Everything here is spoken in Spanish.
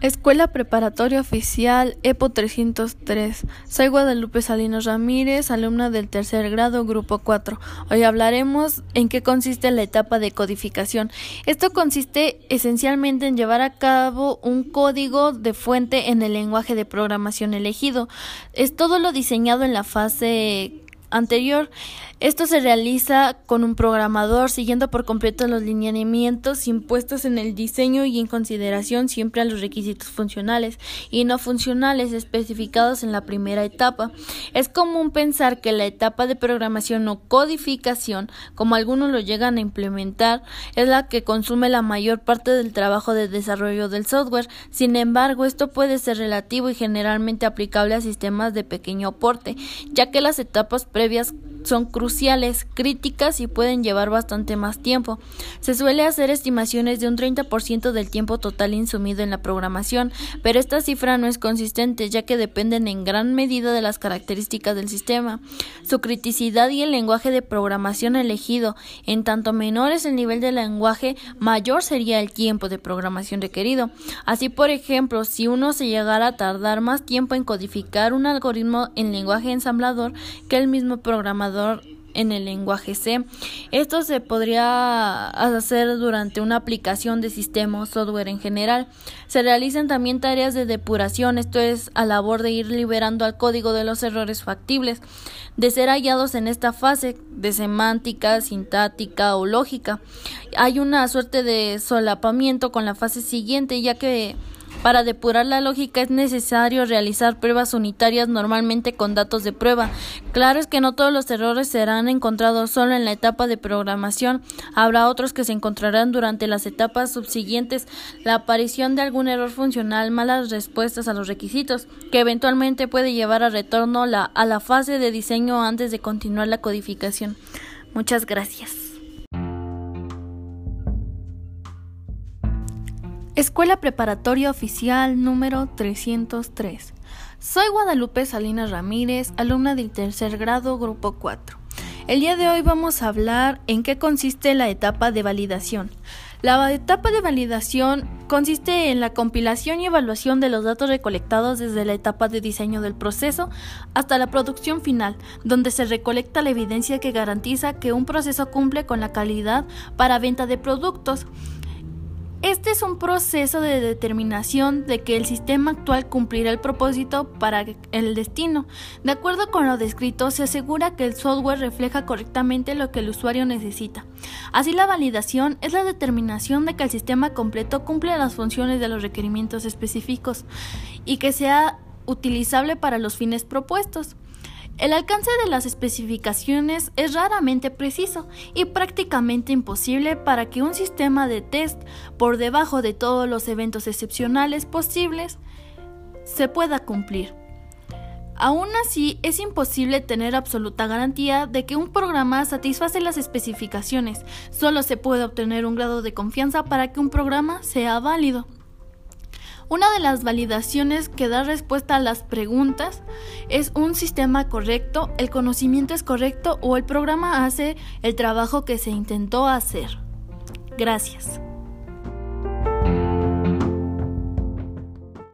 Escuela Preparatoria Oficial EPO 303. Soy Guadalupe Salinas Ramírez, alumna del tercer grado, grupo 4. Hoy hablaremos en qué consiste la etapa de codificación. Esto consiste esencialmente en llevar a cabo un código de fuente en el lenguaje de programación elegido. Es todo lo diseñado en la fase anterior. Esto se realiza con un programador siguiendo por completo los lineamientos impuestos en el diseño y en consideración siempre a los requisitos funcionales y no funcionales especificados en la primera etapa. Es común pensar que la etapa de programación o codificación, como algunos lo llegan a implementar, es la que consume la mayor parte del trabajo de desarrollo del software. Sin embargo, esto puede ser relativo y generalmente aplicable a sistemas de pequeño aporte, ya que las etapas previas son cruciales, críticas y pueden llevar bastante más tiempo. Se suele hacer estimaciones de un 30% del tiempo total insumido en la programación, pero esta cifra no es consistente ya que dependen en gran medida de las características del sistema, su criticidad y el lenguaje de programación elegido. En tanto menor es el nivel de lenguaje, mayor sería el tiempo de programación requerido. Así, por ejemplo, si uno se llegara a tardar más tiempo en codificar un algoritmo en lenguaje ensamblador que el mismo programador en el lenguaje C. Esto se podría hacer durante una aplicación de sistema o software en general. Se realizan también tareas de depuración, esto es a labor de ir liberando al código de los errores factibles, de ser hallados en esta fase de semántica, sintáctica o lógica. Hay una suerte de solapamiento con la fase siguiente, ya que para depurar la lógica es necesario realizar pruebas unitarias normalmente con datos de prueba. Claro es que no todos los errores serán encontrados solo en la etapa de programación, habrá otros que se encontrarán durante las etapas subsiguientes, la aparición de algún error funcional, malas respuestas a los requisitos, que eventualmente puede llevar a retorno a la fase de diseño antes de continuar la codificación. Muchas gracias. Escuela Preparatoria Oficial número 303. Soy Guadalupe Salinas Ramírez, alumna del tercer grado, grupo 4. El día de hoy vamos a hablar en qué consiste la etapa de validación. La etapa de validación consiste en la compilación y evaluación de los datos recolectados desde la etapa de diseño del proceso hasta la producción final, donde se recolecta la evidencia que garantiza que un proceso cumple con la calidad para venta de productos. Este es un proceso de determinación de que el sistema actual cumplirá el propósito para el destino. De acuerdo con lo descrito, se asegura que el software refleja correctamente lo que el usuario necesita. Así la validación es la determinación de que el sistema completo cumple las funciones de los requerimientos específicos y que sea utilizable para los fines propuestos. El alcance de las especificaciones es raramente preciso y prácticamente imposible para que un sistema de test por debajo de todos los eventos excepcionales posibles se pueda cumplir. Aún así, es imposible tener absoluta garantía de que un programa satisface las especificaciones. Solo se puede obtener un grado de confianza para que un programa sea válido. Una de las validaciones que da respuesta a las preguntas es un sistema correcto, el conocimiento es correcto o el programa hace el trabajo que se intentó hacer. Gracias.